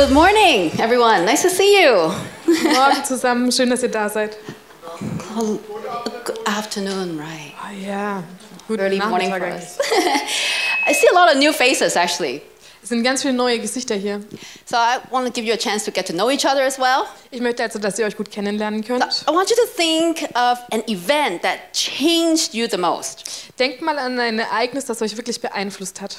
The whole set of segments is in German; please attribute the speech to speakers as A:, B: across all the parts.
A: Good morning, everyone. Nice to see you.
B: Morgen zusammen, schön, dass ihr da seid.
A: Oh, good afternoon, right?
B: Ah ja, guten
A: Early morning for us. I see a lot of new faces actually.
B: Es sind ganz viele neue Gesichter hier.
A: So I want to give you a chance to get to know each other as well.
B: Ich möchte also, dass ihr euch gut kennenlernen könnt.
A: I want you to think of an event that changed you the most.
B: Denkt mal an ein Ereignis, das euch wirklich beeinflusst hat.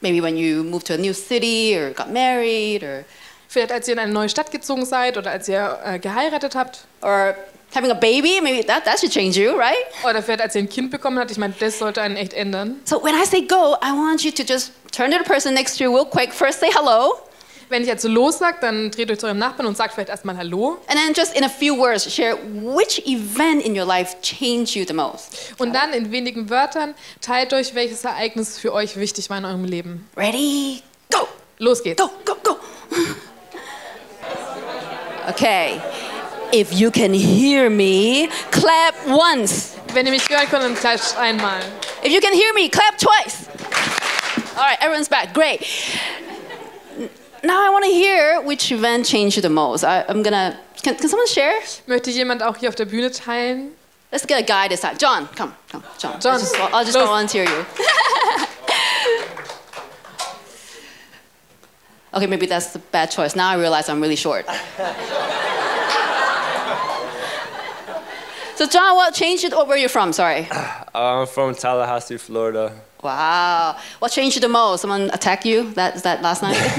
A: Maybe when you moved to a new city or got married or
B: Vielleicht als ihr in eine neue Stadt gezogen seid oder als ihr äh, geheiratet habt.
A: or having a baby, maybe that, that should change you, right?
B: Oder vielleicht als ihr ein Kind bekommen habt. Ich meine, das sollte einen echt ändern.
A: So when I say go, I want you to just turn to the person next to you real quick. First say hello,
B: Wenn ich jetzt so los sag, dann dreht euch zu eurem Nachbarn und sagt vielleicht erstmal Hallo.
A: and then just in a few words share which event in your life changed you the most.
B: Und dann in wenigen Wörtern teilt euch, welches Ereignis für euch wichtig war in eurem Leben.
A: Ready? Go!
B: Los geht's.
A: Go, go, go! okay. If you can hear me, clap once.
B: Wenn ihr mich hören könnt, dann klatscht einmal.
A: If you can hear me, clap twice. All right, everyone's back. Great. N- Now I want to hear which event changed you the most. I, I'm gonna. Can, can someone share?
B: Möchte jemand auch hier auf der Bühne teilen?
A: Let's get a guy this time. John, come, come, John.
B: John,
A: I'll just, I'll just volunteer you. okay, maybe that's a bad choice. Now I realize I'm really short. so, John, what changed it? Or where are you from? Sorry.
C: Uh, I'm from Tallahassee, Florida.
A: Wow. What changed the most? Someone attacked you? That that last night?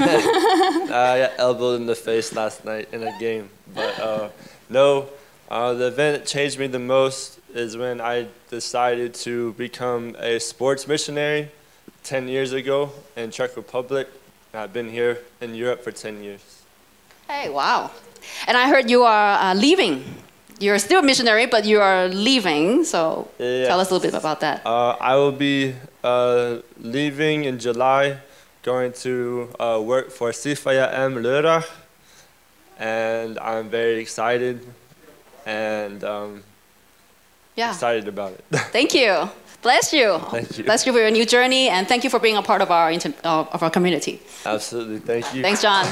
C: I got elbowed in the face last night in a game. But uh, no, uh, the event that changed me the most is when I decided to become a sports missionary 10 years ago in Czech Republic. I've been here in Europe for 10 years.
A: hey, wow. And I heard you are uh, leaving. You're still a missionary, but you are leaving. So
C: Yeah.
A: tell us a little bit about that.
C: Uh, I will be uh, leaving in July, going to uh, work for Sifaya M. Lörrach, and I'm very excited and um,
A: Yeah.
C: excited about it.
A: Thank you. Bless you.
C: Thank you.
A: Bless you for your new journey, and thank you for being a part of our inter- uh, of our community.
C: Absolutely, thank you.
A: Thanks, John.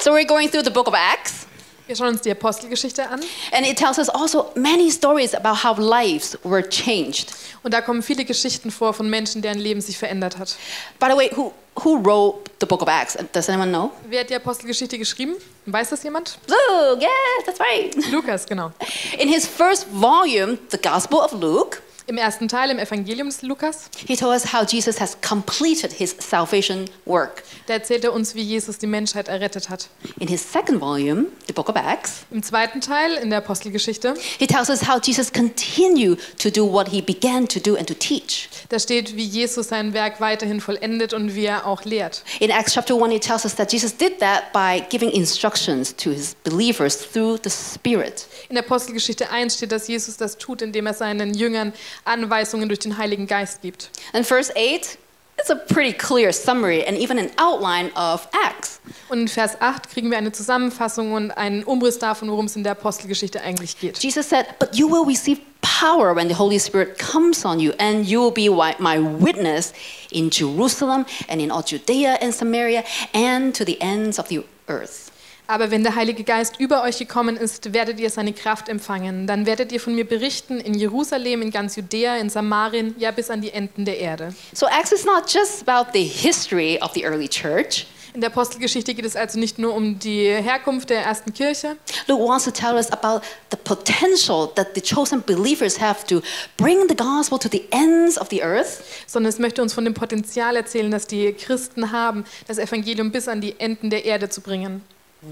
A: So we're going through the book of Acts,
B: Wir schauen uns die Apostelgeschichte an.
A: and it tells us also many stories about how lives were changed.
B: Und da kommen viele Geschichten vor von Menschen, deren Leben sich verändert hat.
A: By the way, who who wrote the book of Acts? Does anyone know?
B: Wer hat die Apostelgeschichte geschrieben? Weiß das jemand?
A: Luke. Yes, that's right.
B: Lukas, genau.
A: In his first volume, the Gospel of Luke,
B: Im ersten Teil, im Evangelium des Lukas,
A: he told us how Jesus has completed his salvation work.
B: da erzählt er uns, wie Jesus die Menschheit errettet hat.
A: In his second volume, the book of Acts,
B: Im zweiten Teil, in der Apostelgeschichte,
A: he tells us how Jesus continued to do what he began to do and to teach.
B: da steht, wie Jesus sein Werk weiterhin vollendet und wie er auch lehrt.
A: In Acts chapter 1, he tells us that Jesus did that by giving instructions to his believers through the Spirit.
B: In der Apostelgeschichte 1 steht, dass Jesus das tut, indem er seinen Jüngern Anweisungen durch den Heiligen Geist gibt.
A: And verse 8 is a pretty clear summary and even an outline of Acts.
B: Und in Vers 8 kriegen wir eine Zusammenfassung und einen Umriss davon, worum es in der Apostelgeschichte eigentlich geht.
A: Jesus said, But you will receive power when the Holy Spirit comes on you, and you will be my witness in Jerusalem and in all Judea and Samaria and to the ends of the earth.
B: Aber wenn der Heilige Geist über euch gekommen ist, werdet ihr seine Kraft empfangen. Dann werdet ihr von mir berichten in Jerusalem, in ganz Judäa, in Samarien, ja bis an die Enden der Erde.
A: So, Acts is not just about the history of the early church.
B: In der Apostelgeschichte geht es also nicht nur um die Herkunft der ersten Kirche,
A: Luke wants to tell us about the potential that the chosen believers have to bring the gospel to the ends of the earth
B: sondern es möchte uns von dem Potenzial erzählen, das die Christen haben, das Evangelium bis an die Enden der Erde zu bringen.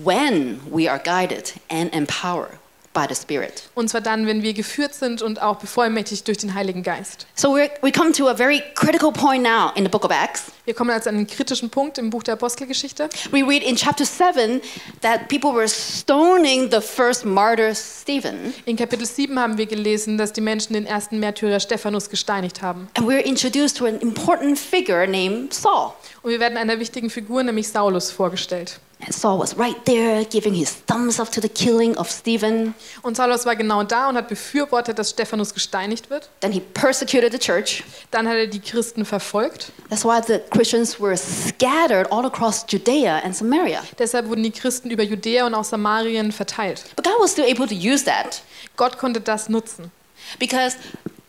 A: When we are guided and empowered by the Spirit.
B: Und zwar dann, wenn wir geführt sind und auch bevollmächtigt durch den Heiligen Geist.
A: So we're, we come to a very critical point now in the book of Acts.
B: Wir kommen also an einen kritischen Punkt im Buch der Apostelgeschichte.
A: We read in chapter 7 that people were stoning the first martyr, Stephen.
B: In Kapitel 7 haben wir gelesen, dass die Menschen den ersten Märtyrer Stephanus gesteinigt haben.
A: And we're introduced to an important figure named Saul.
B: Und wir werden einer wichtigen Figur, nämlich Saulus, vorgestellt.
A: And Saul was right there giving his thumbs up to the killing of Stephen.
B: Und Saulus war genau da und hat befürwortet, dass Stephanus gesteinigt wird.
A: Then he persecuted the church.
B: Dann hat er die Christen verfolgt.
A: That's why the Christians were scattered all across Judea and Samaria.
B: Deshalb wurden die Christen über Judäa und auch Samarien verteilt.
A: But God was still able to use that
B: Gott konnte das nutzen.
A: because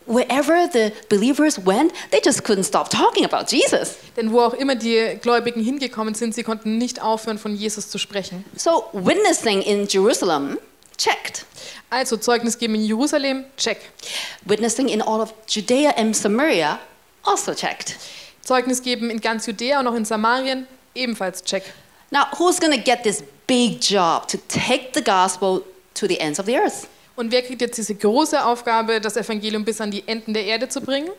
A: wherever the believers went, they just couldn't stop talking about Jesus.
B: Denn wo auch immer die Gläubigen hingekommen sind, sie konnten nicht aufhören, von Jesus zu sprechen.
A: So, witnessing in Jerusalem, checked.
B: Also Zeugnis geben in Jerusalem, check.
A: Witnessing in all of Judea and Samaria, also checked.
B: Zeugnis geben in ganz Judäa und auch in Samarien, ebenfalls check.
A: Now, who's going to get this big job to take the gospel to the ends of the earth?
B: Und wer kriegt jetzt diese große Aufgabe, das Evangelium bis an die Enden der Erde zu bringen?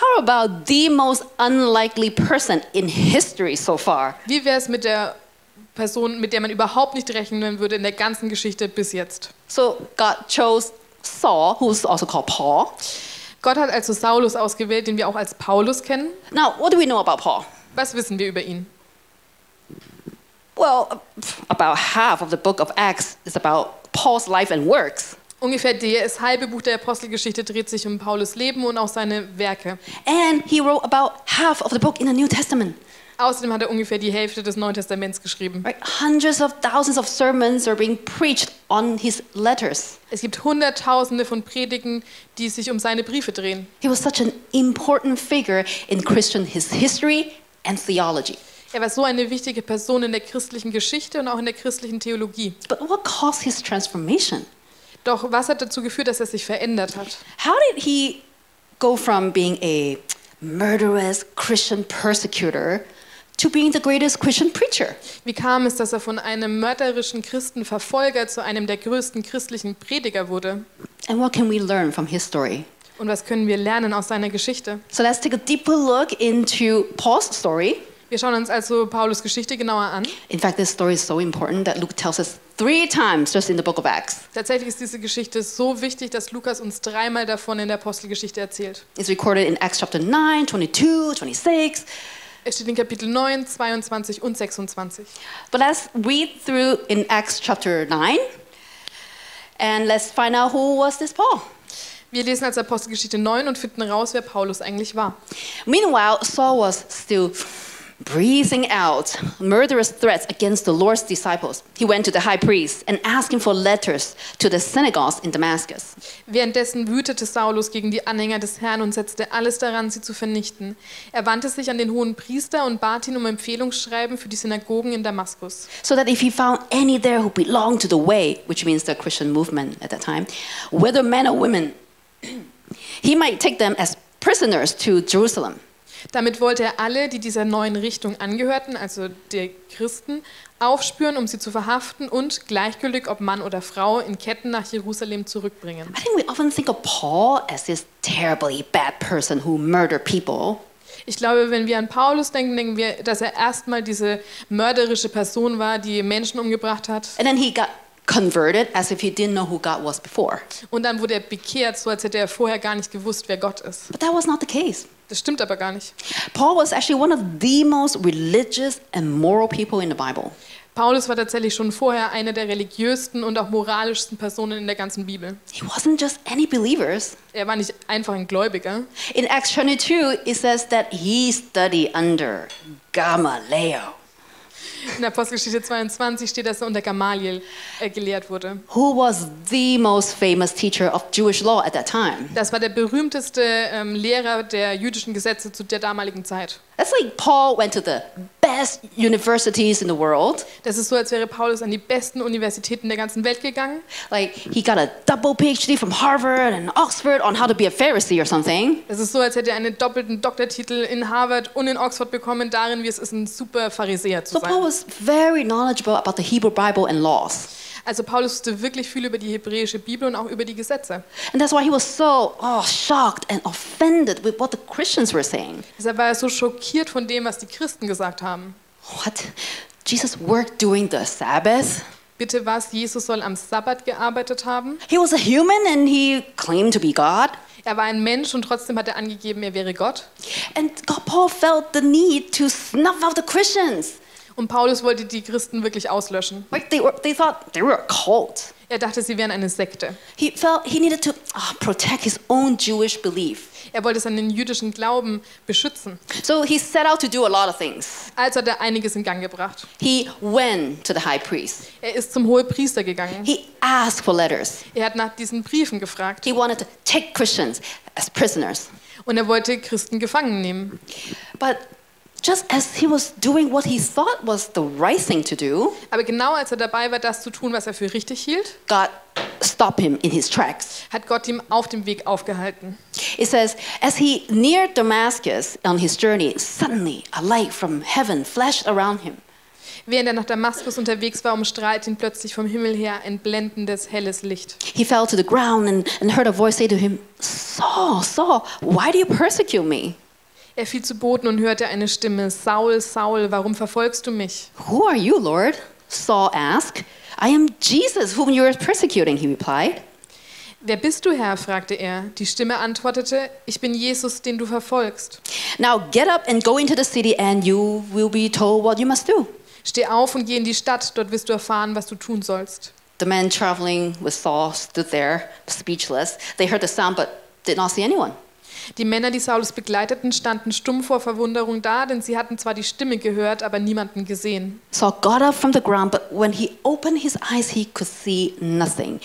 A: How about the most unlikely person in history so far?
B: Wie wäre es mit der Person, mit der man überhaupt nicht rechnen würde in der ganzen Geschichte bis jetzt?
A: So, God chose Saul, who's also called Paul.
B: Gott hat also Saulus ausgewählt, den wir auch als Paulus kennen.
A: Now, what do we know about Paul?
B: Was wissen wir über ihn?
A: Well, about half of the book of Acts is about Paul's life and works.
B: Ungefähr das halbe Buch der Apostelgeschichte dreht sich um Paulus Leben und auch seine Werke.
A: And he wrote about half of the book in the New Testament.
B: Außerdem hat er ungefähr die Hälfte des Neuen Testaments geschrieben.
A: Right? Hundreds of thousands of sermons are being preached on his letters.
B: Es gibt Hunderttausende von Predigen, die sich um seine Briefe drehen.
A: He was such an important figure in Christian his history and theology.
B: Er war so eine wichtige Person in der christlichen Geschichte und auch in der christlichen Theologie.
A: But what caused his transformation?
B: Doch was hat dazu geführt, dass er sich verändert hat?
A: How did he go from being a murderous Christian persecutor to being the greatest Christian preacher?
B: Wie kam es, dass er von einem mörderischen Christenverfolger zu einem der größten christlichen Prediger wurde?
A: And what can we learn from his story?
B: Und was können wir lernen aus seiner Geschichte?
A: So let's take a deeper look into Paul's story.
B: Wir schauen uns also Paulus Geschichte genauer an.
A: In fact, this story is so important that Luke tells us three times just in the book of Acts.
B: Tatsächlich ist diese Geschichte so wichtig, dass Lukas uns dreimal davon in der Apostelgeschichte erzählt.
A: It's recorded in Acts chapter 9, 22, 26.
B: Es steht in Kapitel 9, 22 und 26.
A: But let's read through in Acts chapter 9 and let's find out who was this Paul.
B: Wir lesen als Apostelgeschichte 9 und finden raus, wer Paulus eigentlich war.
A: Meanwhile, Saul was still breathing out murderous threats against the Lord's disciples. He went to the high priest and asked him for letters to the synagogues in Damascus.
B: Währenddessen wütete Saulus gegen die Anhänger des Herrn und setzte alles daran, sie zu vernichten. Er wandte sich an den hohen Priester und bat ihn um Empfehlungsschreiben für die Synagogen in Damaskus.
A: So that if he found any there who belonged to the way, which means the Christian movement at that time, whether men or women, he might take them as prisoners to Jerusalem.
B: Damit wollte er alle, die dieser neuen Richtung angehörten, also der Christen, aufspüren, um sie zu verhaften und gleichgültig ob Mann oder Frau in Ketten nach Jerusalem zurückbringen.
A: I think we often think of Paul as this terribly bad person who murdered people.
B: Ich glaube, wenn wir an Paulus denken, denken wir, dass er erstmal diese mörderische Person war, die Menschen umgebracht hat.
A: And then he got converted as if he didn't know who God was before.
B: Und dann wurde er bekehrt, so als hätte er vorher gar nicht gewusst, wer Gott ist.
A: But that was not the case.
B: Das stimmt aber gar nicht.
A: Paul was actually one of the most religious and moral people in the Bible.
B: Paulus war tatsächlich schon vorher eine der religiösten und auch moralischsten Personen in der ganzen Bibel.
A: He wasn't just any believers.
B: Er war nicht einfach ein Gläubiger.
A: In Acts 22, it says that he studied under Gamaliel,
B: In der Apostelgeschichte 22 steht, dass er unter Gamaliel äh, gelehrt wurde.
A: who was the most famous teacher of Jewish law at that time.
B: Das war der berühmteste ähm, Lehrer der jüdischen Gesetze zu der damaligen Zeit.
A: That's like Paul went to the best universities in the world.
B: Das ist so, als wäre Paulus an die besten Universitäten der ganzen Welt gegangen.
A: Like he got a double PhD from Harvard and Oxford on how to be a Pharisee or something.
B: Das ist so, als hätte er einen doppelten Doktortitel in Harvard und in Oxford bekommen, darin, wie es ist, ein super Pharisäer zu
A: So Paul
B: sein.
A: was very knowledgeable about the Hebrew Bible and laws.
B: Also Paulus wusste wirklich viel über die hebräische Bibel und auch über die Gesetze.
A: And that's why he was so oh, shocked and offended with what the Christians were saying.
B: Deshalb war er so schockiert von dem, was die Christen gesagt haben.
A: What? Jesus worked during the Sabbath?
B: Bitte was, Jesus soll am Sabbat gearbeitet haben.
A: He was a human and he claimed to be God.
B: Er war ein Mensch und trotzdem hat er angegeben, er wäre Gott.
A: And God, Paul felt the need to snuff out the Christians.
B: Und Paulus wollte die Christen wirklich auslöschen.
A: Like they were, they thought they were a cult.
B: Er dachte, sie wären eine Sekte.
A: He felt he needed to ah, protect his own Jewish belief.
B: Er wollte seinen jüdischen Glauben beschützen.
A: So he set out to do a lot of things.
B: Also hat er einiges in Gang gebracht.
A: He went to the high priest.
B: Er ist zum Hohepriester gegangen.
A: He asked for letters.
B: Er hat nach diesen Briefen gefragt.
A: He wanted to take Christians as prisoners.
B: Und er wollte Christen gefangen nehmen.
A: But just as he was doing what he thought was the right thing to do,
B: Aber genau als er dabei war, das zu tun, was er für richtig hielt,
A: God stopped him in his tracks.
B: hat Gott ihm auf dem Weg aufgehalten.
A: It says, as he neared Damascus on his journey, suddenly a light from heaven flashed around him.
B: Während er nach Damaskus unterwegs war, umstrahlt ihn plötzlich vom Himmel her ein blendendes, helles Licht.
A: He fell to the ground and, and heard a voice say to him, Saul, Saul, why do you persecute me?
B: Er fiel zu Boden und hörte eine Stimme, Saul, Saul, warum verfolgst du mich?
A: Who are you, Lord? Saul asked. I am Jesus, whom you are persecuting, he replied.
B: Wer bist du, Herr? fragte er. Die Stimme antwortete, ich bin Jesus, den du verfolgst.
A: Now get up and go into the city, and you will be told what you must do.
B: Steh auf und geh in die Stadt, dort wirst du erfahren, was du tun sollst.
A: The men traveling with Saul stood there, speechless. They heard the sound but did not see anyone.
B: Die Männer, die Saulus begleiteten, standen stumm vor Verwunderung da, denn sie hatten zwar die Stimme gehört, aber niemanden gesehen.
A: Saul got up from the ground, but when he opened his eyes, he could see nothing.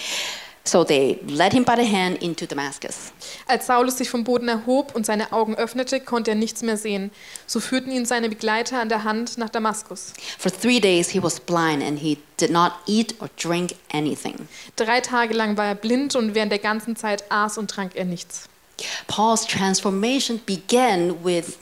A: So they led him by the hand into Damascus.
B: Als Saulus sich vom Boden erhob und seine Augen öffnete, konnte er nichts mehr sehen. So führten ihn seine Begleiter an der Hand nach Damaskus.
A: For three days he was blind and he did not eat or drink anything.
B: Drei Tage lang war er blind und während der ganzen Zeit aß und trank er nichts.
A: Paul's transformation began with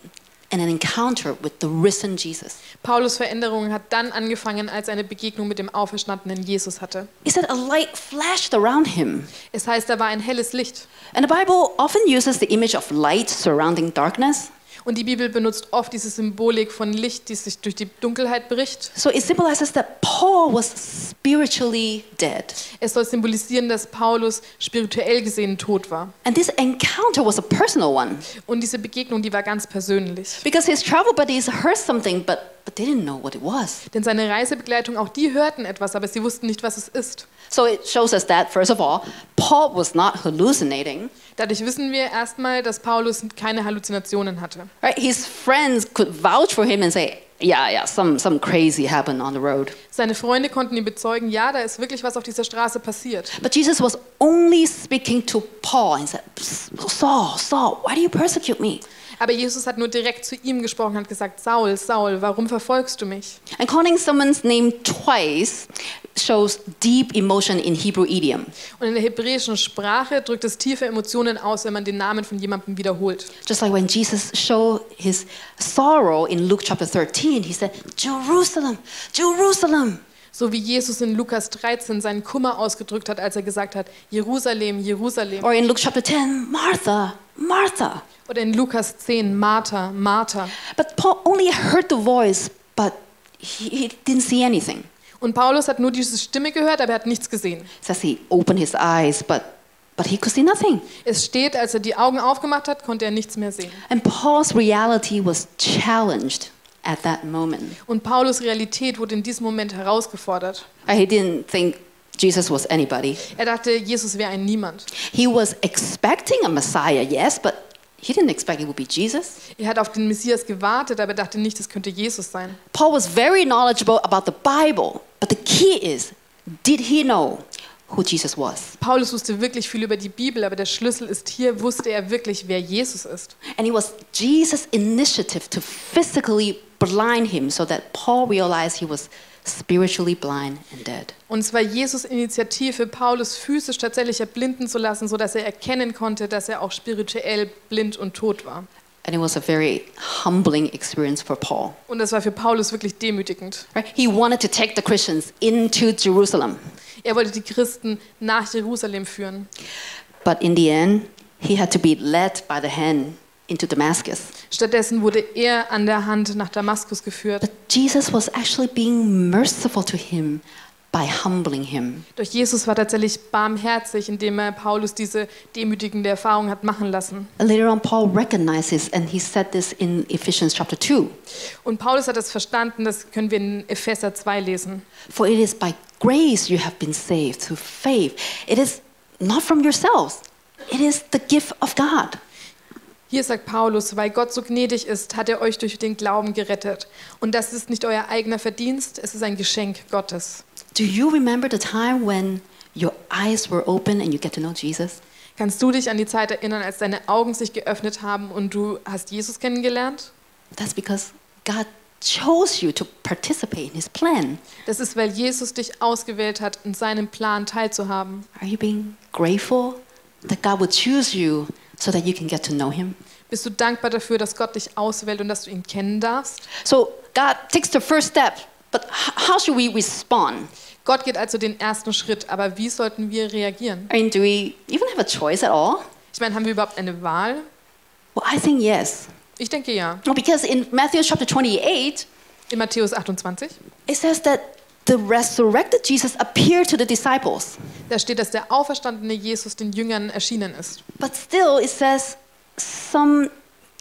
A: an encounter with the risen Jesus.
B: Paulus Veränderung hat dann angefangen, als eine Begegnung mit dem auferstandenen Jesus hatte.
A: He said a light flashed around him.
B: Es heißt, da war ein helles Licht.
A: And the Bible often uses the image of light surrounding darkness.
B: Und die Bibel benutzt oft diese Symbolik von Licht, die sich durch die Dunkelheit bricht.
A: So it symbolizes that Paul was spiritually dead.
B: Es soll symbolisieren, dass Paulus spirituell gesehen tot war.
A: And this encounter was a personal one
B: Und diese Begegnung, die war ganz persönlich.
A: because his travel buddies heard something, but, but they didn't know what it was.
B: Denn seine Reisebegleitung, auch die hörten etwas, aber sie wussten nicht, was es ist.
A: So it shows us that, first of all, Paul was not hallucinating.
B: Dadurch wissen wir erstmal, dass Paulus keine Halluzinationen hatte.
A: Right? His friends could vouch for him and say, yeah, yeah, some, some crazy happened on the road.
B: Seine Freunde konnten ihm bezeugen, ja, da ist wirklich was auf dieser Straße passiert.
A: But Jesus was only speaking to Paul and said, Saul, Saul, why do you persecute me?
B: Aber Jesus hat nur direkt zu ihm gesprochen und hat gesagt, Saul, Saul, warum verfolgst du mich?
A: And calling someone's name twice shows deep emotion in Hebrew idiom.
B: Und in der hebräischen Sprache drückt es tiefe Emotionen aus, wenn man den Namen von jemandem wiederholt.
A: Just like when Jesus showed his sorrow in Luke chapter 13, he said, Jerusalem, Jerusalem.
B: So wie Jesus in Lukas 13 seinen Kummer ausgedrückt hat, als er gesagt hat, Jerusalem, Jerusalem.
A: Or in Luke chapter 10, Martha, Martha.
B: Oder in Lukas 10, Martha, Martha.
A: But Paul only heard the voice, but he, he didn't see anything.
B: Und Paulus hat nur diese Stimme gehört, aber er hat nichts gesehen.
A: It says he opened his eyes, but, but he could see nothing.
B: Es steht, als er die Augen aufgemacht hat, konnte er nichts mehr sehen.
A: And Paul's reality was challenged at that moment.
B: Und Paulus Realität wurde in diesem Moment herausgefordert.
A: He didn't think Jesus was anybody.
B: Er dachte, Jesus wäre ein Niemand.
A: He was expecting a Messiah, yes, but he didn't expect it would be Jesus.
B: Er hat auf den Messias gewartet, aber er dachte nicht, es könnte Jesus sein.
A: Paul was very knowledgeable about the Bible, but the key is did he know who Jesus was?
B: Paulus wusste wirklich viel über die Bibel, aber der Schlüssel ist hier, wusste er wirklich, wer Jesus ist.
A: And it was Jesus' initiative to physically blind him so that Paul realized he was spiritually blind and dead.
B: Und es war Jesus Initiative, Paulus physisch tatsächlich erblinden zu lassen, sodass er erkennen konnte, dass er auch spirituell blind und tot war.
A: And it was a very humbling experience for Paul.
B: Und das war für Paulus wirklich demütigend.
A: Right? He wanted to take the Christians into Jerusalem,
B: Er wollte die Christen nach Jerusalem führen.
A: but in the end, he had to be led by the hand into Damascus.
B: Stattdessen wurde er an der Hand nach Damaskus geführt.
A: But Jesus was actually being merciful to him by humbling him.
B: Doch Jesus war tatsächlich barmherzig, indem er Paulus diese demütigende Erfahrung hat machen lassen.
A: Later on, Paul recognizes, and he said this in Ephesians chapter 2
B: Und Paulus hat das verstanden, das können wir in Epheser 2 lesen.
A: For it is by grace you have been saved through faith. It is not from yourselves, it is the gift of God.
B: Hier sagt Paulus, weil Gott so gnädig ist, hat er euch durch den Glauben gerettet. Und das ist nicht euer eigener Verdienst, es ist ein Geschenk Gottes.
A: Do you remember the time when your eyes were open and you get to know Jesus?
B: Kannst du dich an die Zeit erinnern, als deine Augen sich geöffnet haben und du hast Jesus kennengelernt?
A: That's because God chose you to participate in his plan.
B: Das ist, weil Jesus dich ausgewählt hat, in seinem Plan teilzuhaben.
A: Are you being grateful that God would choose you so that you can get to know him?
B: Bist du dankbar dafür, dass Gott dich auswählt und dass du ihn kennen darfst?
A: So God takes the first step, but how should we respond?
B: Gott geht also den ersten Schritt, aber wie sollten wir reagieren?
A: I mean, do we even have a choice at all?
B: Ich meine, haben wir überhaupt eine Wahl?
A: Well, I think yes.
B: Ich denke ja.
A: No, because in Matthew chapter 28,
B: In Matthäus 28,
A: it says that the resurrected Jesus appeared to the disciples.
B: da steht, dass der auferstandene Jesus den Jüngern erschienen ist.
A: But still, it says some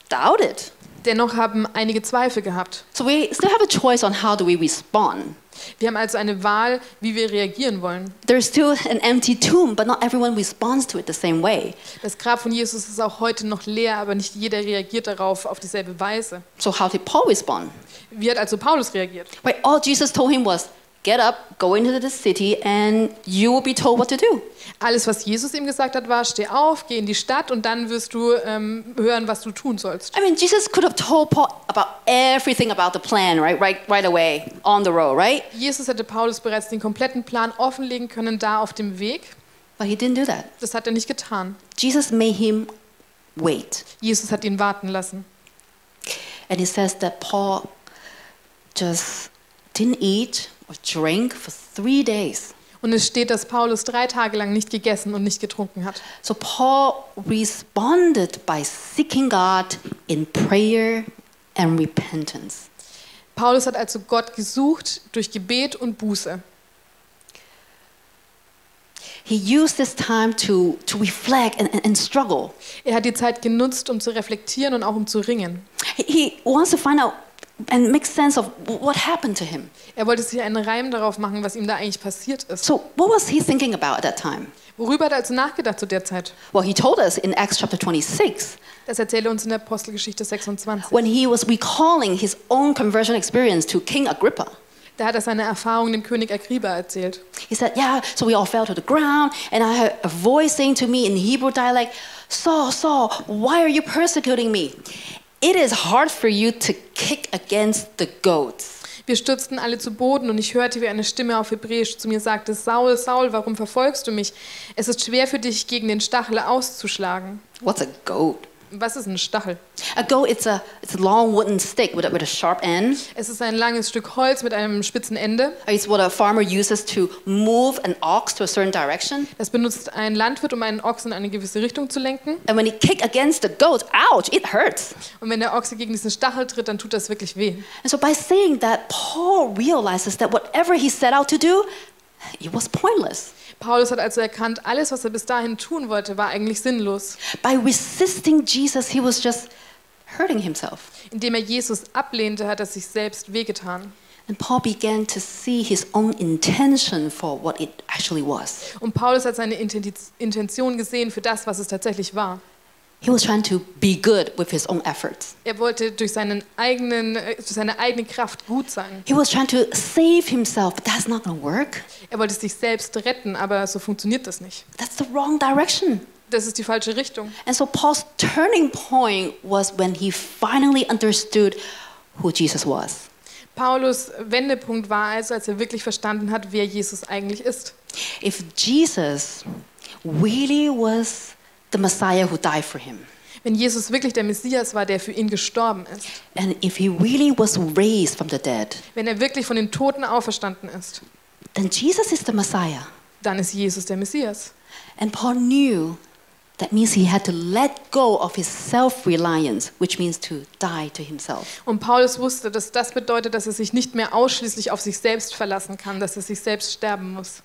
A: doubted.
B: Dennoch haben einige Zweifel gehabt.
A: So we still have a choice on how do we respond.
B: Wir haben also eine Wahl, wie wir reagieren wollen.
A: There's still an empty tomb, but not everyone responds to it the same way.
B: Das Grab von Jesus ist auch heute noch leer, aber nicht jeder reagiert darauf auf dieselbe Weise.
A: So how did Paul respond?
B: Wie hat also Paulus reagiert?
A: Right, all Jesus told him was, "Get up, go into the city, and you will be told what to do."
B: Alles, was Jesus ihm gesagt hat, war, steh auf, geh in die Stadt und dann wirst du ähm, hören, was du tun sollst.
A: I mean, Jesus could have told Paul about everything about the plan, right? Right, right away on the road, right?
B: Jesus hätte Paulus bereits den kompletten Plan offenlegen können, da auf dem Weg.
A: But he didn't do that.
B: Das hat er nicht getan.
A: Jesus made him wait,
B: Jesus hat ihn warten lassen.
A: and he says that Paul just didn't eat or drink for three days.
B: Und es steht, dass Paulus drei Tage lang nicht gegessen und nicht getrunken hat.
A: So Paul responded by seeking God in prayer and repentance.
B: Paulus hat also Gott gesucht durch Gebet und Buße.
A: He used this time to, to reflect and, and, struggle.
B: Er hat die Zeit genutzt, um zu reflektieren und auch um zu ringen.
A: He wants to find out and make sense of what happened to him.
B: Er wollte sich einen Reim darauf machen, was ihm da eigentlich passiert ist.
A: So, what was he thinking about at that time?
B: Worüber hat er also nachgedacht zu der Zeit?
A: Well, he told us in Acts chapter 26
B: Das erzählt er uns in der Apostelgeschichte 26.
A: when he was recalling his own conversion experience to King Agrippa.
B: Da hat er seine Erfahrung dem König Agrippa erzählt.
A: He said, Yeah, so we all fell to the ground, and I heard a voice saying to me in Hebrew dialect, Saul, Saul, why are you persecuting me? It is hard for you to kick against the goats.
B: Wir stürzten alle zu Boden und ich hörte, wie eine Stimme auf Hebräisch zu mir sagte, Saul, Saul, warum verfolgst du mich? Es ist schwer für dich, gegen den Stachel auszuschlagen.
A: What's a goat?
B: Was ist ein Stachel?
A: A goat, it's a, it's a long wooden stick with a, with a sharp end.
B: Es ist ein langes Stück Holz mit einem spitzen Ende.
A: It's what a farmer uses to move an ox to a certain direction.
B: Das benutzt ein Landwirt, um einen Ochsen in eine gewisse Richtung zu lenken.
A: And when he kick against the goat, ouch, it hurts.
B: Und wenn der Ochse gegen diesen Stachel tritt, dann tut das wirklich weh.
A: And so by saying that, Paul realizes that whatever he set out to do, it was pointless.
B: Paulus hat also erkannt, alles, was er bis dahin tun wollte, war eigentlich sinnlos.
A: By resisting Jesus, he was just hurting himself.
B: Indem er Jesus ablehnte, hat er sich selbst wehgetan.
A: And Paul began to see his own intention for what it actually was.
B: Und Paulus hat seine Inten- Intention gesehen für das, was es tatsächlich war.
A: He was trying to be good with his own efforts.
B: Er wollte durch, seinen eigenen, äh, durch seine eigene Kraft gut sein.
A: He was trying to save himself, but that's not going to work.
B: Er wollte sich selbst retten, aber so funktioniert das nicht.
A: That's the wrong direction.
B: Das ist die falsche Richtung.
A: And so Paul's turning point was when he finally understood who Jesus was.
B: Paulus Wendepunkt war also, als er wirklich verstanden hat, wer Jesus eigentlich ist.
A: If Jesus really was the Messiah who died for him,
B: Wenn Jesus wirklich der Messias war, der für ihn gestorben ist.
A: and if he really was raised from the dead,
B: Wenn er wirklich von den Toten auferstanden ist,
A: then Jesus is the Messiah.
B: dann ist Jesus der Messias.
A: And Paul knew That means he had to let go of his self reliance, which means to die to himself.
B: Und Paulus wusste, dass das bedeutet, dass er sich nicht mehr ausschließlich auf sich selbst verlassen kann, dass er sich selbst sterben muss.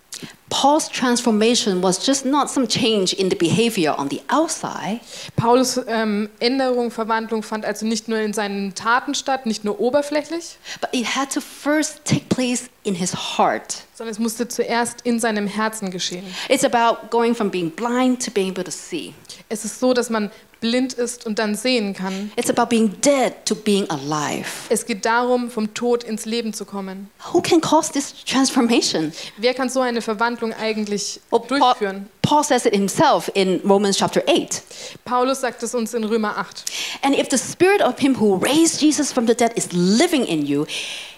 A: Paul's transformation was just not some change in the behavior on the outside,
B: Paulus ähm, Änderung, Verwandlung fand also nicht nur in seinen Taten statt, nicht nur oberflächlich,
A: but it had to first take place in his heart.
B: sondern es musste zuerst in seinem Herzen geschehen.
A: It's about going from being blind to being able to see.
B: Es ist so, dass man blind ist und dann sehen kann.
A: It's about being dead to being alive.
B: Es geht darum, vom Tod ins Leben zu kommen.
A: Who can cause this transformation?
B: Wer kann so eine Verwandlung eigentlich
A: Well, Paul,
B: durchführen?
A: Paul says it himself in Romans chapter 8.
B: Paulus sagt es uns in Römer 8.
A: And if the spirit of him who raised Jesus from the dead is living in you,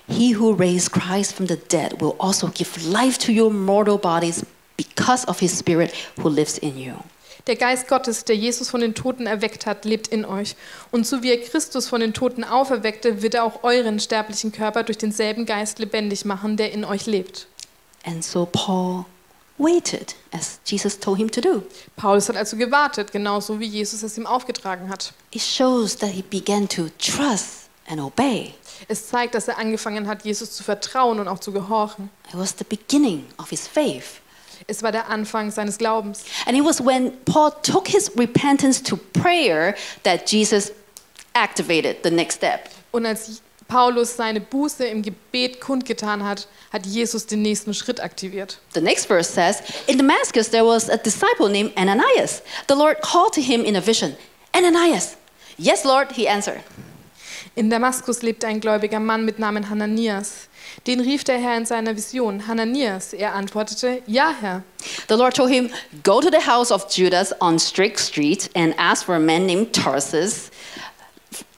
A: he who raised Christ from the dead will also give life to your mortal bodies because of his spirit who lives in you.
B: Der Geist Gottes, der Jesus von den Toten erweckt hat, lebt in euch. Und so wie er Christus von den Toten auferweckte, wird er auch euren sterblichen Körper durch denselben Geist lebendig machen, der in euch lebt.
A: And so Paul waited as Jesus told him to do.
B: Paulus hat also gewartet, genauso wie Jesus es ihm aufgetragen hat.
A: It shows that he began to trust and obey.
B: Es zeigt, dass er angefangen hat, Jesus zu vertrauen und auch zu gehorchen.
A: It was the beginning of his faith.
B: Es war der Anfang seines Glaubens.
A: And it was when Paul took his repentance to prayer that Jesus activated the next step.
B: Und als Paulus seine Buße im Gebet kundgetan hat, hat Jesus den nächsten Schritt aktiviert.
A: The next verse says, In Damascus there was a disciple named Ananias. The Lord called to him in a vision, Ananias. Yes, Lord, he answered.
B: In Damaskus lebte ein gläubiger Mann mit Namen Hananias. Den rief der Herr in seiner Vision. Hananias. Er antwortete, ja, Herr.
A: The Lord told him, Go to the house of Judas on Straight Street and ask for a man named Tarsus,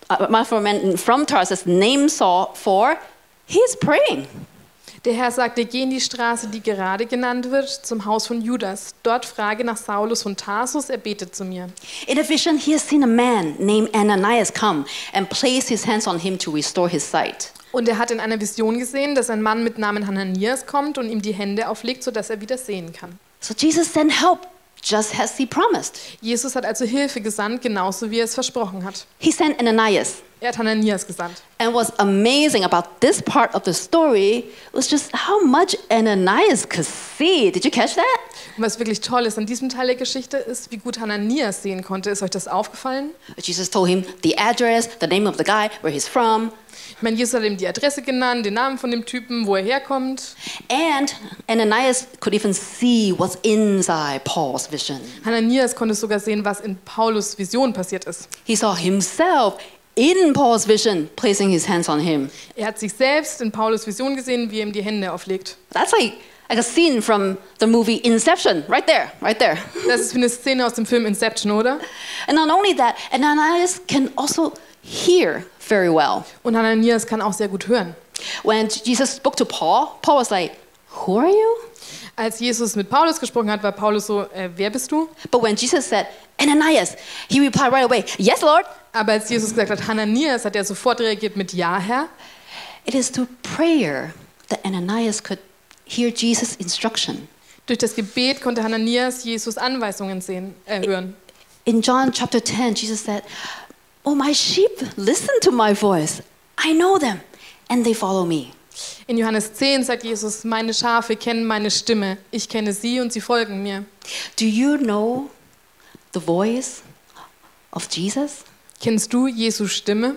A: uh, for a man from Tarsus named Saul, for he's praying.
B: Der Herr sagte, geh in die Straße, die gerade genannt wird, zum Haus von Judas. Dort frage nach Saulus von Tarsus, er betet zu mir.
A: In a vision, he has seen a man named Ananias come and place his hands on him to restore his sight.
B: Und er hat in einer Vision gesehen, dass ein Mann mit Namen Hananias kommt und ihm die Hände auflegt, sodass er wieder sehen kann.
A: So Jesus sent help just as he promised.
B: Jesus hat also Hilfe gesandt, genauso wie er es versprochen hat.
A: He sent Ananias.
B: Er hat Hananias gesandt.
A: And what's amazing about this part of the story was just how much Ananias could see. Did you catch that?
B: Und was wirklich toll ist an diesem Teil der Geschichte ist, wie gut Hananias sehen konnte. Ist euch das aufgefallen?
A: Jesus told him the address, the name of the guy, where he's from,
B: Ich meine, Jesus hat ihm die Adresse genannt, den Namen von dem Typen, wo er herkommt.
A: and Ananias could even see what's inside Paul's vision.
B: Hananias konnte sogar sehen, was in Paulus Vision passiert ist.
A: He saw himself in Paul's vision placing his hands on him.
B: Er hat sich selbst in Paulus Vision gesehen, wie er ihm die Hände auflegt.
A: That's like, like a scene from the movie Inception, right there, right there.
B: Das ist eine Szene aus dem Film Inception, oder?
A: And not only that, Ananias can also hear very well.
B: Und Hananias kann auch sehr gut hören.
A: When Jesus spoke to Paul, Paul was like, Who are you?
B: Als Jesus mit Paulus gesprochen hat, war Paulus so, äh, wer bist du?
A: But when Jesus said, Ananias, he replied right away, Yes, Lord.
B: Aber als Jesus gesagt hat, Hananias, hat er sofort reagiert mit Ja, Herr.
A: It is through prayer that Ananias could hear Jesus' instruction.
B: Durch das Gebet konnte Hananias Jesus Anweisungen sehen, äh, hören.
A: In John chapter 10, Jesus said, Oh, my sheep listen to my voice. I know them, and they follow me.
B: In Johannes 10 sagt Jesus, meine Schafe kennen meine Stimme. Ich kenne sie und sie folgen mir.
A: Do you know the voice of Jesus?
B: Kennst du Jesu Stimme?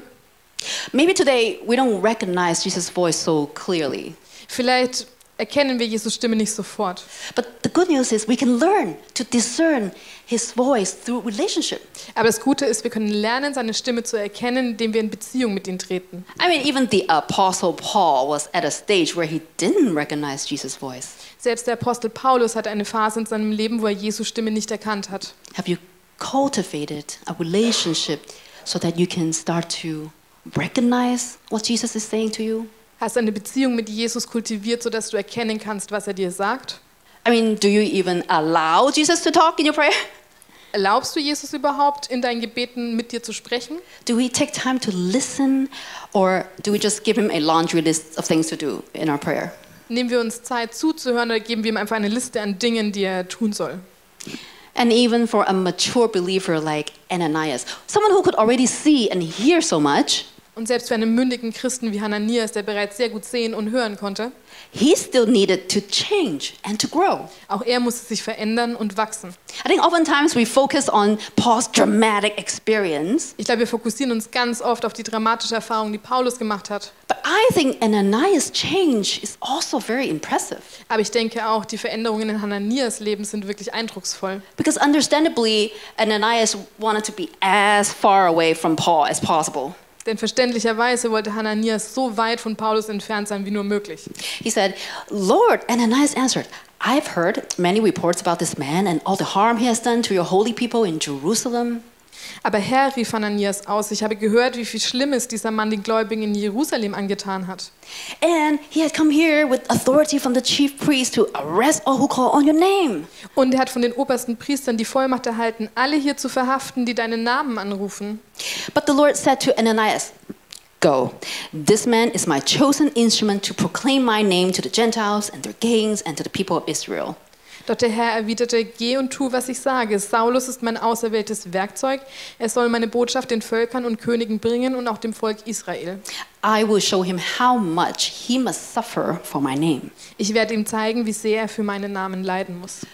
A: Maybe today we don't recognize Jesus' voice so clearly.
B: Vielleicht erkennen wir Jesus Stimme nicht sofort.
A: But the good news is we can learn to discern his voice through relationship.
B: Aber das Gute ist, wir können lernen, seine Stimme zu erkennen, indem wir in Beziehung mit ihm treten.
A: I mean, even the Apostle Paul was at a stage where he didn't recognize Jesus' voice.
B: Selbst der Apostel Paulus hatte eine Phase in seinem Leben, wo er Jesu Stimme nicht erkannt hat.
A: Have you cultivated a relationship so that you can start to recognize what Jesus is saying to you?
B: Hast du eine Beziehung mit Jesus kultiviert, sodass du erkennen kannst, was er dir sagt?
A: I mean, do you even allow Jesus to talk in your prayer?
B: Erlaubst du Jesus überhaupt, in deinen Gebeten mit dir zu sprechen?
A: Do we take time to listen or do we just give him a laundry list of things to do in our prayer?
B: Nehmen wir uns Zeit zuzuhören oder geben wir ihm einfach eine Liste an Dingen, die er tun soll?
A: And even for a mature believer like Ananias, someone who could already see and hear so much,
B: Und selbst für einen mündigen Christen wie Hananias, der bereits sehr gut sehen und hören konnte,
A: he still needed to change and to grow.
B: auch er musste sich verändern und wachsen.
A: I think oftentimes we focus on Paul's dramatic experience,
B: Ich glaube, wir fokussieren uns ganz oft auf die dramatische Erfahrung, die Paulus gemacht hat.
A: but I think Ananias' change is also very impressive.
B: Aber ich denke auch, die Veränderungen in Hananias Leben sind wirklich eindrucksvoll.
A: Because understandably, Ananias wanted to be as far away from Paul as possible.
B: Denn verständlicherweise wollte Hananias so weit von Paulus entfernt sein wie nur möglich.
A: He said, Lord, Ananias answered, I've heard many reports about this man and all the harm he has done to your holy people in Jerusalem.
B: Aber Herr, rief Hananias aus, ich habe gehört, wie viel Schlimmes dieser Mann den Gläubigen in Jerusalem angetan hat.
A: And he had come here with authority from the chief priest to arrest all who call on your name.
B: Und er hat von den obersten Priestern die Vollmacht erhalten, alle hier zu verhaften, die deinen Namen anrufen.
A: But the Lord said to Ananias, Go. This man is my chosen instrument to proclaim my name to the Gentiles and their kings and to the people of Israel.
B: Doch der Herr erwiderte, geh und tu, was ich sage. Saulus ist mein auserwähltes Werkzeug. Er soll meine Botschaft den Völkern und Königen bringen und auch dem Volk Israel.
A: I will show him how much he must suffer for my name.
B: Ich werde ihm zeigen, wie sehr er für meinen Namen leiden muss.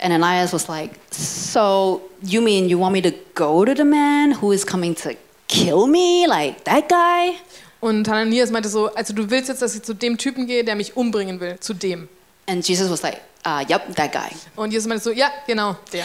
A: Ananias was like, So, you mean you want me to go to the man who is coming to kill me? Like that guy?
B: Und Hananias meinte so, also du willst jetzt, dass ich zu dem Typen gehe, der mich umbringen will, zu dem.
A: And Jesus was like, uh, Yep, that guy.
B: Und Jesus meinte so, ja, genau, der.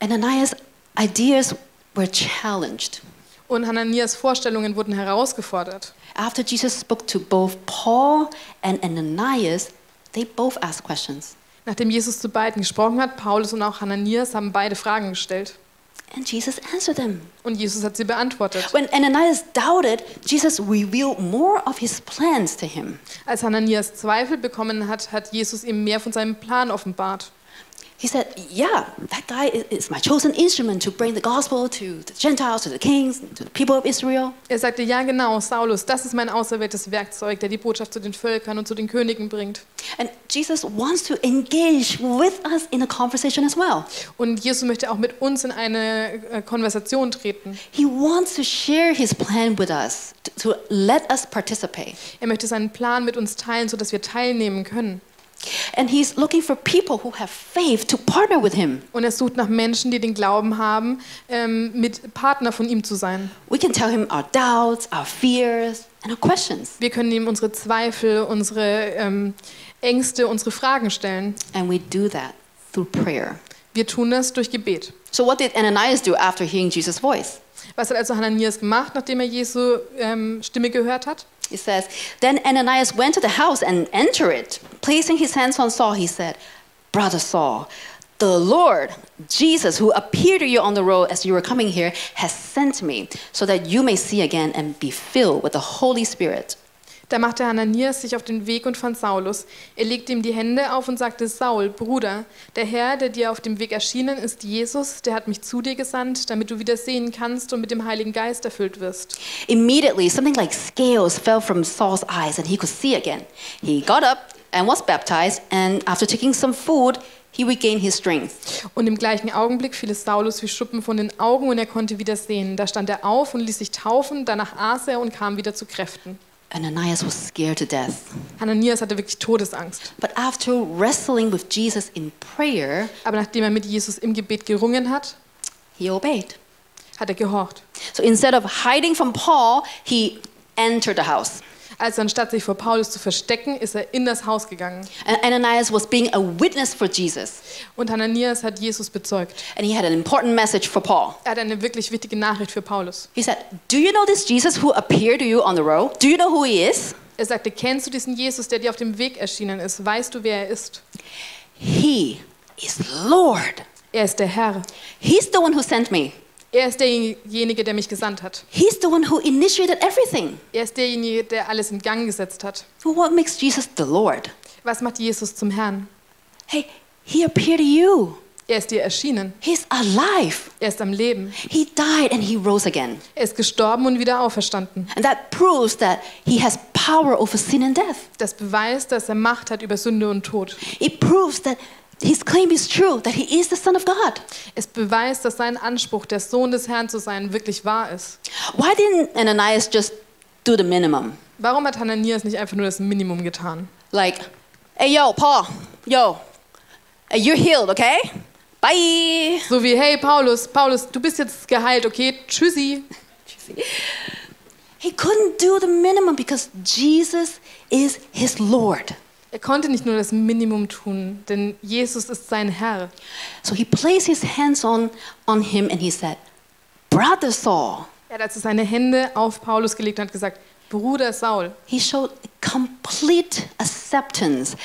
A: Ananias' ideas were challenged.
B: Und Hananias Vorstellungen wurden herausgefordert.
A: After Jesus spoke to both Paul and Ananias, they both asked questions.
B: Nachdem Jesus zu beiden gesprochen hat, Paulus und auch Hananias haben beide Fragen gestellt.
A: And Jesus answered them.
B: Und Jesus hat sie beantwortet.
A: When Ananias doubted, Jesus revealed more of his plans to him.
B: Als Hananias Zweifel bekommen hat, hat Jesus ihm mehr von seinem Plan offenbart.
A: He said, Yeah, that guy is my chosen instrument to bring the gospel to the Gentiles, to the kings, to the people of Israel.
B: Er sagte, ja genau, Saulus, das ist mein auserwähltes Werkzeug, der die Botschaft zu den Völkern und zu den Königen bringt.
A: And Jesus wants to engage with us in a conversation as well.
B: Und Jesus möchte auch mit uns in eine äh, Konversation treten.
A: He wants to share his plan with us, to, to let us participate.
B: Er möchte seinen Plan mit uns teilen, sodass wir teilnehmen können.
A: And he's looking for people who have faith to partner with him.
B: Und er sucht nach Menschen, die den Glauben haben, ähm, mit Partner von ihm zu sein.
A: We can tell him our doubts, our fears, and our questions.
B: Wir können ihm unsere Zweifel, unsere ähm, Ängste, unsere Fragen stellen.
A: And we do that through prayer.
B: Wir tun das durch Gebet.
A: So, what did Ananias do after hearing Jesus' voice?
B: Was hat also Hananias gemacht, nachdem er Jesu ähm, Stimme gehört hat?
A: It says, Then Ananias went to the house and entered it. Placing his hands on Saul, he said, Brother Saul, the Lord, Jesus, who appeared to you on the road as you were coming here, has sent me so that you may see again and be filled with the Holy Spirit.
B: Da machte Hananias sich auf den Weg und fand Saulus. Er legte ihm die Hände auf und sagte, Saul, Bruder, der Herr, der dir auf dem Weg erschienen ist, Jesus, der hat mich zu dir gesandt, damit du wieder sehen kannst und mit dem Heiligen Geist erfüllt wirst.
A: Immediately, something like scales fell from Saul's eyes and he could see again. He got up and was baptized, and after taking some food, he regained his strength.
B: Und im gleichen Augenblick fiel es Saulus wie Schuppen von den Augen und er konnte wieder sehen. Da stand er auf und ließ sich taufen, danach aß er und kam wieder zu Kräften.
A: Ananias was scared to death.
B: Hananias hatte wirklich Todesangst.
A: But after wrestling with Jesus in prayer,
B: Aber nachdem er mit Jesus im Gebet gerungen hat,
A: he obeyed.
B: hat er gehorcht.
A: So instead of hiding from Paul, he entered the house.
B: Also anstatt sich vor Paulus zu verstecken, ist er in das Haus gegangen.
A: And Ananias was being a witness for Jesus,
B: Und Hananias hat Jesus bezeugt.
A: and he had an important message for Paul.
B: Er hat eine wirklich wichtige Nachricht für Paulus.
A: He said, Do you know this Jesus who appeared to you on the road? Do you know who he is?
B: Er sagte, kennst du diesen Jesus, der dir auf dem Weg erschienen ist? Weißt du, wer er ist?
A: He is Lord.
B: Er ist der Herr.
A: He's the one who sent me.
B: Er ist derjenige, der mich gesandt hat.
A: He's the one who initiated everything.
B: Er ist derjenige, der alles in Gang gesetzt hat.
A: So what makes Jesus the Lord?
B: Was macht Jesus zum Herrn?
A: Hey, he appeared to you.
B: Er ist dir erschienen.
A: He's alive.
B: Er ist am Leben.
A: He died and he rose again.
B: Er ist gestorben und wieder auferstanden.
A: And that proves that he has power over sin and death.
B: Das beweist, dass er Macht hat über Sünde und Tod.
A: It proves that his claim is true that he is the Son of God.
B: Es beweist, dass sein Anspruch, der Sohn des Herrn zu sein, wirklich wahr ist.
A: Why didn't Ananias just do the minimum?
B: Warum hat Hananias nicht einfach nur das Minimum getan?
A: Like, hey, yo, Paul, yo, you're healed, okay? Bye.
B: So wie, hey Paulus, Paulus, du bist jetzt geheilt, okay? Tschüssi.
A: He couldn't do the minimum because Jesus is his Lord.
B: Er konnte nicht nur das Minimum tun, denn Jesus ist sein Herr.
A: So he placed his hands on, on him and he said, Brother Saul.
B: Er hat also seine Hände auf Paulus gelegt und hat gesagt, Bruder Saul.
A: He showed complete acceptance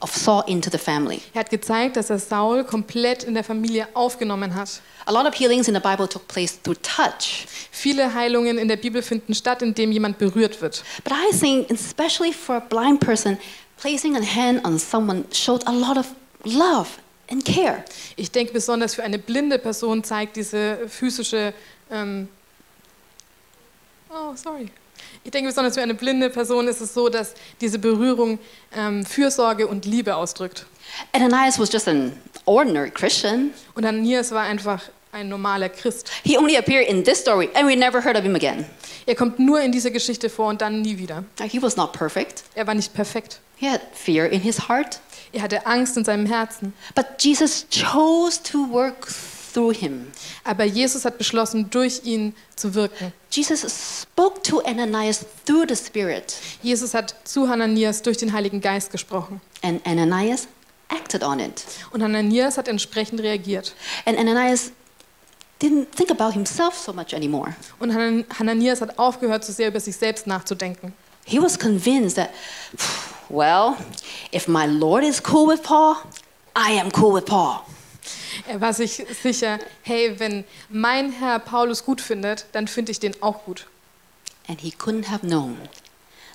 A: of Saul into the family.
B: Er hat gezeigt, dass er Saul komplett in der Familie aufgenommen hat.
A: A lot of healings in the Bible took place through touch.
B: Viele Heilungen in der Bibel finden statt, indem jemand berührt wird.
A: But I think, especially for a blind person, placing a hand on someone showed a lot of love and care.
B: Ich denke besonders für eine blinde Person zeigt diese physische. Ähm oh, sorry. Ich denke besonders für eine blinde Person ist es so, dass diese Berührung ähm, Fürsorge und Liebe ausdrückt.
A: Ananias was just an ordinary Christian.
B: Und Ananias war einfach ein normaler Christ.
A: He only appeared in this story, and we never heard of him again.
B: Er kommt nur in dieser Geschichte vor und dann nie wieder.
A: He was not perfect.
B: Er war nicht perfekt.
A: He had fear in his heart.
B: Er hatte Angst in seinem Herzen.
A: But Jesus chose to work through him.
B: Aber Jesus hat beschlossen, durch ihn zu wirken.
A: Jesus spoke to Ananias through the Spirit,
B: Jesus hat zu Hananias durch den Heiligen Geist gesprochen.
A: and Ananias acted on it.
B: Und Hananias hat entsprechend reagiert.
A: And Ananias didn't think about himself so much anymore.
B: Und Hanan- Hananias hat aufgehört, so sehr über sich selbst nachzudenken.
A: He was convinced that, well, if my Lord is cool with Paul, I am cool with Paul.
B: Er war sich sicher, hey, wenn mein Herr Paulus gut findet, dann finde ich den auch gut.
A: And he couldn't have known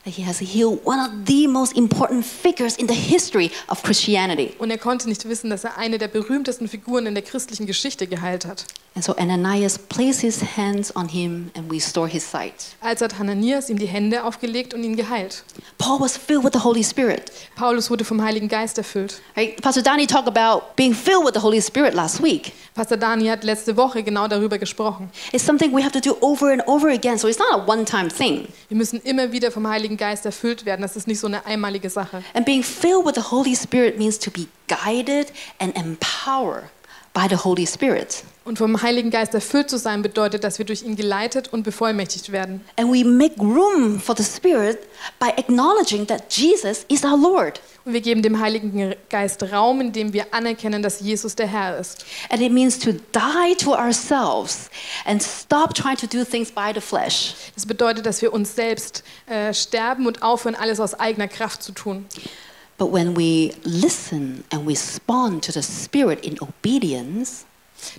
A: that he has healed one of the most important figures in the history of Christianity.
B: Und er konnte nicht wissen, dass er eine der berühmtesten Figuren in der christlichen Geschichte geheilt hat.
A: And so Ananias placed his hands on him and restored his sight.
B: Also hat Hananias ihm die Hände aufgelegt und ihn geheilt.
A: Paul was filled with the Holy Spirit.
B: Paulus wurde vom Heiligen Geist erfüllt.
A: Right? Pastor Danny talked about being filled with the Holy Spirit last week.
B: Pastor Dani hat letzte Woche genau darüber gesprochen.
A: It's something we have to do over and over again, so it's not a one time thing.
B: Wir müssen immer wieder vom Heiligen Geist erfüllt werden. Das ist nicht so eine einmalige Sache.
A: And being filled with the Holy Spirit means to be guided and empowered by the Holy Spirit.
B: Und vom Heiligen Geist erfüllt zu sein bedeutet, dass wir durch ihn geleitet und bevollmächtigt werden.
A: And we make room for the Spirit by acknowledging that Jesus is our Lord.
B: Und wir geben dem Heiligen Geist Raum, indem wir anerkennen, dass Jesus der Herr ist.
A: And it means to die to ourselves and stop trying to do things by the flesh.
B: Das bedeutet, dass wir uns selbst äh, sterben und aufhören, alles aus eigener Kraft zu tun.
A: But when we listen and we respond to the Spirit in obedience,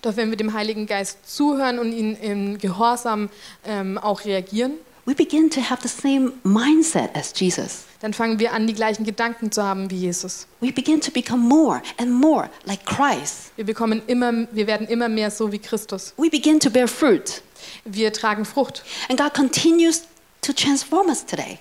B: Doch wenn wir dem Heiligen Geist zuhören und ihn im Gehorsam ähm, auch reagieren,
A: we begin to have the same mindset as Jesus.
B: dann fangen wir an, die gleichen Gedanken zu haben wie Jesus.
A: We begin to become more and more like Christ.
B: Wir, bekommen immer, wir werden immer mehr so wie Christus.
A: We begin to bear fruit.
B: Wir tragen Frucht.
A: And God continues to transform us today.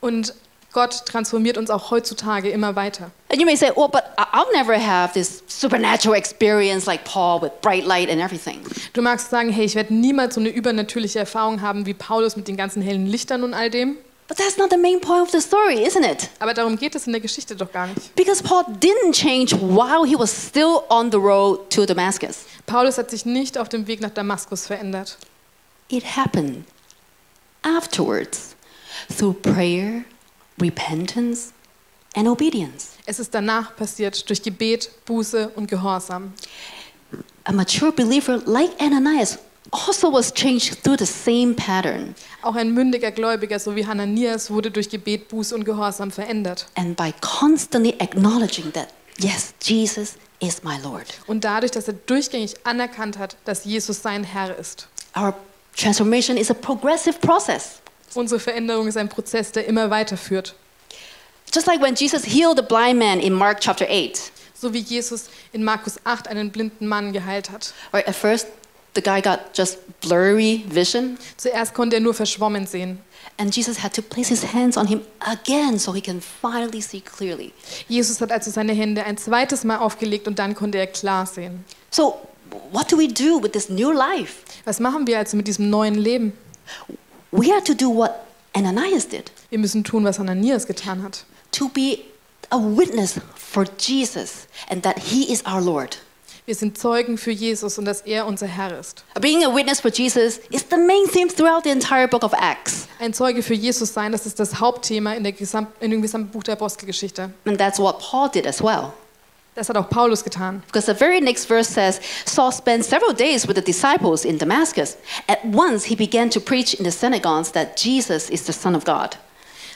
B: Und Gott transformiert uns auch heutzutage immer weiter.
A: And you may say, well, but I'll never have this supernatural experience like Paul with bright light and everything.
B: Du magst sagen, hey, ich werde niemals so eine übernatürliche Erfahrung haben wie Paulus mit den ganzen hellen Lichtern und all dem.
A: But that's not the main point of the story, isn't it?
B: Aber darum geht es in der Geschichte doch gar nicht.
A: Because Paul didn't change while he was still on the road to Damascus.
B: Paulus hat sich nicht auf dem Weg nach Damaskus verändert.
A: It happened afterwards through prayer, repentance, and obedience.
B: Es ist danach passiert durch Gebet, Buße und Gehorsam.
A: A mature believer like Ananias also was changed through the same pattern.
B: Auch ein mündiger Gläubiger, so wie Hananias, wurde durch Gebet, Buße und Gehorsam verändert.
A: And by constantly acknowledging that, yes, Jesus is my Lord.
B: Und dadurch, dass er durchgängig anerkannt hat, dass Jesus sein Herr ist.
A: Our transformation is a progressive process.
B: Unsere Veränderung ist ein Prozess, der immer weiterführt.
A: Just like when Jesus healed the blind man in Mark chapter 8.
B: So wie Jesus in Markus 8 einen blinden Mann geheilt hat.
A: Right, at first, the guy got just blurry vision.
B: Zuerst konnte er nur verschwommen sehen.
A: And Jesus had to place his hands on him again so he can finally see clearly.
B: Jesus hat also seine Hände ein zweites Mal aufgelegt und dann konnte er klar sehen.
A: So, what do we do with this new life?
B: Was machen wir also mit diesem neuen Leben?
A: We are to do what Ananias did
B: Wir müssen tun, was Ananias getan hat.
A: to be a witness for Jesus and that he is our Lord.
B: Wir sind Zeugen für Jesus und dass er unser Herr ist.
A: Being a witness for Jesus is the main theme throughout the entire book of Acts.
B: Ein Zeuge für Jesus sein, das ist das Hauptthema in, der Gesam in dem gesamten Buch der Apostelgeschichte.
A: And that's what Paul did as well.
B: Das hat auch Paulus getan.
A: Because the very next verse says Saul spent several days with the disciples in Damascus. At once he began to preach in the synagogues that Jesus is the Son of God.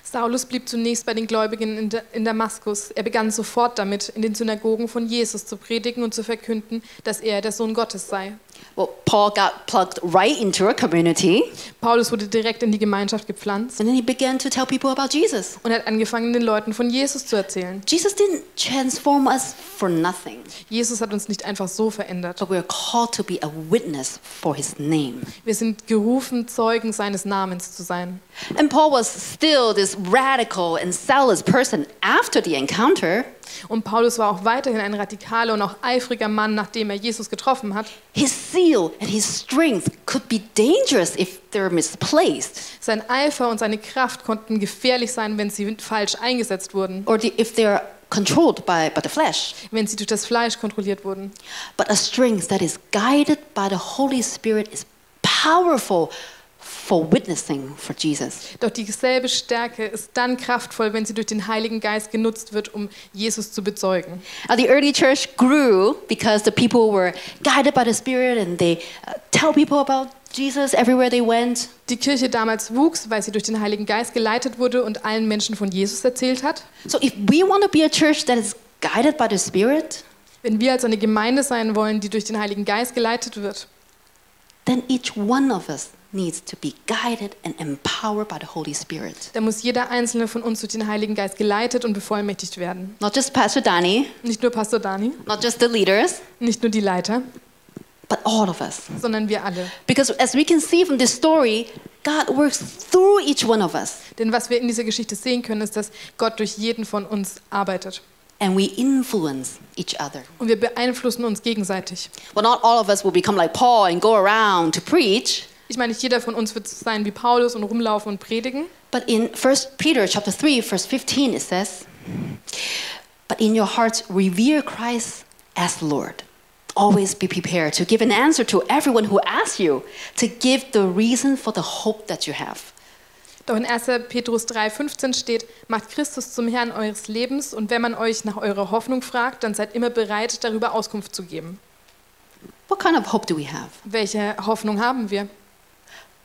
B: Saulus blieb zunächst bei den Gläubigen in, Da- in Damaskus. Er begann sofort damit, in den Synagogen von Jesus zu predigen und zu verkünden, dass er der Sohn Gottes sei.
A: Well, Paul got plugged right into a community,
B: Paulus wurde direkt in die Gemeinschaft gepflanzt
A: and then he began to tell people about Jesus.
B: und er hat angefangen, den Leuten von Jesus zu erzählen.
A: Jesus didn't transform us for nothing,
B: Jesus hat uns nicht einfach so verändert.
A: but we're called to be a witness for his name.
B: Wir sind gerufen, Zeugen seines Namens zu sein.
A: And Paul was still this radical and zealous person after the encounter.
B: Und Paulus war auch weiterhin ein radikaler und auch eifriger Mann, nachdem er Jesus getroffen hat.
A: His zeal and his strength could be dangerous if they're misplaced,
B: Sein Eifer und seine Kraft konnten gefährlich sein, wenn sie falsch eingesetzt wurden,
A: or the, if they're controlled by, by the flesh.
B: wenn sie durch das Fleisch kontrolliert wurden.
A: But a strength that is guided by the Holy Spirit is powerful for witnessing for Jesus.
B: Doch dieselbe Stärke ist dann kraftvoll, wenn sie durch den Heiligen Geist genutzt wird, um Jesus zu bezeugen.
A: Now, the early church grew because the people were guided by the Spirit and they uh, tell people about Jesus everywhere they went.
B: Die Kirche damals wuchs, weil sie durch den Heiligen Geist geleitet wurde und allen Menschen von Jesus erzählt hat.
A: So, if we want to be a church that is guided by the Spirit,
B: Wenn wir als eine Gemeinde sein wollen, die durch den Heiligen Geist geleitet wird,
A: then each one of us needs to be guided and empowered by the Holy Spirit.
B: dann muss jeder einzelne von uns durch den Heiligen Geist geleitet und bevollmächtigt werden.
A: Not just Pastor Danny,
B: Nicht nur Pastor Dani,
A: not just the leaders,
B: nicht nur die Leiter,
A: but all of us.
B: sondern wir alle.
A: Because as we can see from this story, God works through each one of us.
B: Denn was wir in dieser Geschichte sehen können, ist, dass Gott durch jeden von uns arbeitet.
A: and we influence each other.
B: Und wir beeinflussen uns gegenseitig.
A: Well, not all of us will become like Paul and go around to preach,
B: Ich meine, nicht jeder von uns wird sein wie Paulus und rumlaufen und predigen.
A: but in 1 Peter chapter 3 verse 15 it says, "But in your hearts revere Christ as Lord. Always be prepared to give an answer to everyone who asks you, to give the reason for the hope that you have."
B: Doch in 1. Petrus 3,15 steht: Macht Christus zum Herrn eures Lebens und wenn man euch nach eurer Hoffnung fragt, dann seid immer bereit, darüber Auskunft zu geben.
A: What kind of hope do we have?
B: Welche Hoffnung haben wir?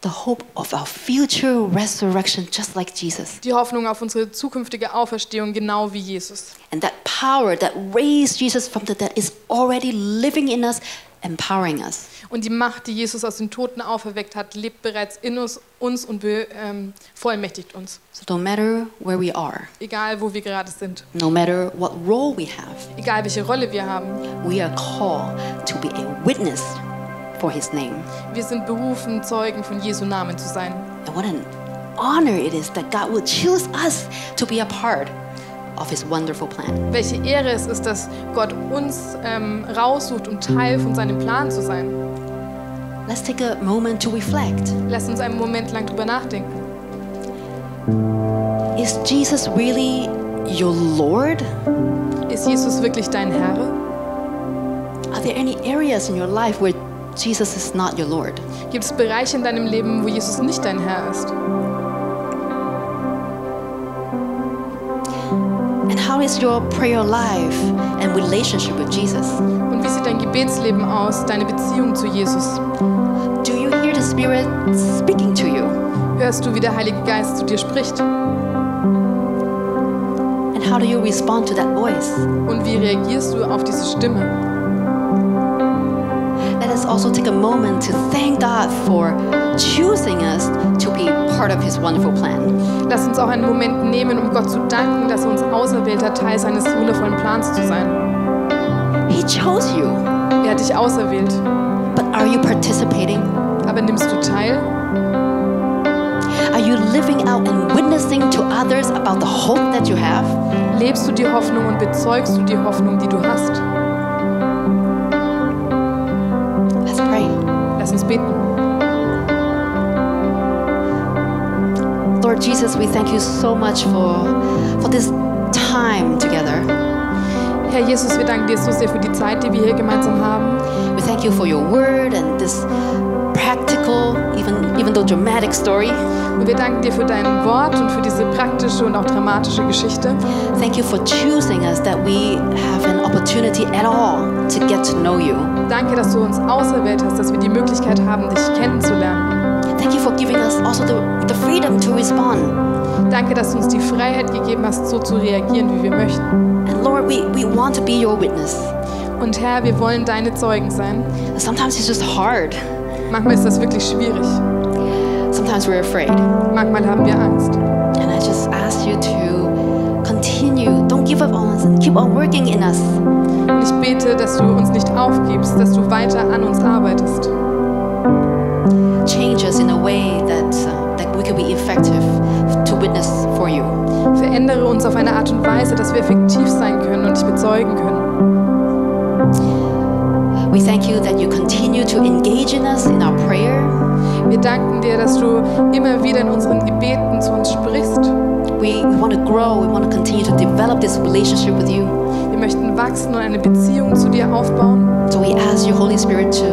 A: The hope of our future resurrection just like Jesus.
B: Die Hoffnung auf unsere zukünftige Auferstehung, genau wie Jesus.
A: And that power that raised Jesus from the dead is already living in us, empowering us.
B: Und die Macht, die Jesus aus den Toten auferweckt hat, lebt bereits in uns, uns und ähm, vollmächtigt uns.
A: So no matter where we are,
B: Egal, wo wir gerade sind.
A: no matter what role we have,
B: Egal, welche Rolle wir haben.
A: we are called to be a witness for his name.
B: Wir sind berufen, Zeugen von Jesu Namen zu sein.
A: And what an honor it is that God would choose us to be a part of his wonderful plan.
B: Welche Ehre es ist, dass Gott uns ähm, raussucht, um Teil von seinem Plan zu sein.
A: Let's take a moment to reflect.
B: Lass uns einen Moment lang drüber nachdenken.
A: Is Jesus really your Lord?
B: Ist Jesus wirklich dein Herr?
A: Are there any areas in your life where Jesus is not your Lord?
B: Gibt es Bereiche in deinem Leben, wo Jesus nicht dein Herr ist?
A: And how is your prayer life and relationship with Jesus?
B: Und wie sieht dein Gebetsleben aus, deine Beziehung zu Jesus?
A: Do you hear the Spirit speaking to you?
B: Hörst du, wie der Heilige Geist zu dir spricht?
A: And how do you respond to that voice?
B: Und wie reagierst du auf diese Stimme?
A: Also take a moment to thank God for choosing us to be part of His wonderful plan.
B: Lass uns auch einen Moment nehmen, um Gott zu danken, dass er uns auserwählt hat, Teil seines wundervollen Plans zu sein.
A: He chose you,
B: Er hat dich auserwählt.
A: but are you participating?
B: Aber nimmst du teil?
A: Are you living out and witnessing to others about the hope that you have?
B: Lebst du die Hoffnung und bezeugst du die Hoffnung, die du hast? Lass uns.
A: Lord Jesus, we thank you so much for, for this time together.
B: Herr Jesus, wir danken dir so sehr für die Zeit, die wir hier gemeinsam haben.
A: We thank you for your word and this practical, even, even though dramatic story.
B: Und wir danken dir für dein Wort und für diese praktische und auch dramatische Geschichte.
A: Thank you for choosing us that we have an opportunity at all to get to know you.
B: Danke, dass du uns auserwählt hast, dass wir die Möglichkeit haben, dich kennenzulernen.
A: Thank you for giving us also the, the freedom to respond.
B: Danke, dass du uns die Freiheit gegeben hast, so zu reagieren, wie wir möchten.
A: And Lord, we, we want to be your witness.
B: Und Herr, wir wollen deine Zeugen sein.
A: Sometimes it's just hard.
B: Manchmal ist das wirklich schwierig.
A: Sometimes we're afraid.
B: Manchmal haben wir Angst.
A: And I just ask you to continue. Don't give up on us and keep on working in us.
B: Ich bete, dass du uns nicht aufgibst, dass du weiter an uns arbeitest.
A: Change us in a way that, uh, that we can be effective to witness for you.
B: Verändere uns auf eine Art und Weise, dass wir effektiv sein können und dich bezeugen können.
A: We thank you that you continue to engage in us in our prayer.
B: Wir danken dir, dass du immer wieder in unseren Gebeten zu uns sprichst.
A: We want to grow. We want to continue to develop this relationship with you.
B: Wir möchten wachsen und eine Beziehung zu dir aufbauen.
A: So we ask you, Holy Spirit, to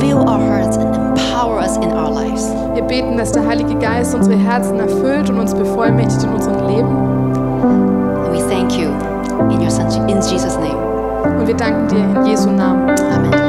A: fill our hearts and empower us in our lives.
B: Wir beten, dass der Heilige Geist unsere Herzen erfüllt und uns bevollmächtigt in unserem Leben.
A: And we thank you in your son, in Jesus' name.
B: Und wir danken dir in Jesu Namen.
A: Amen.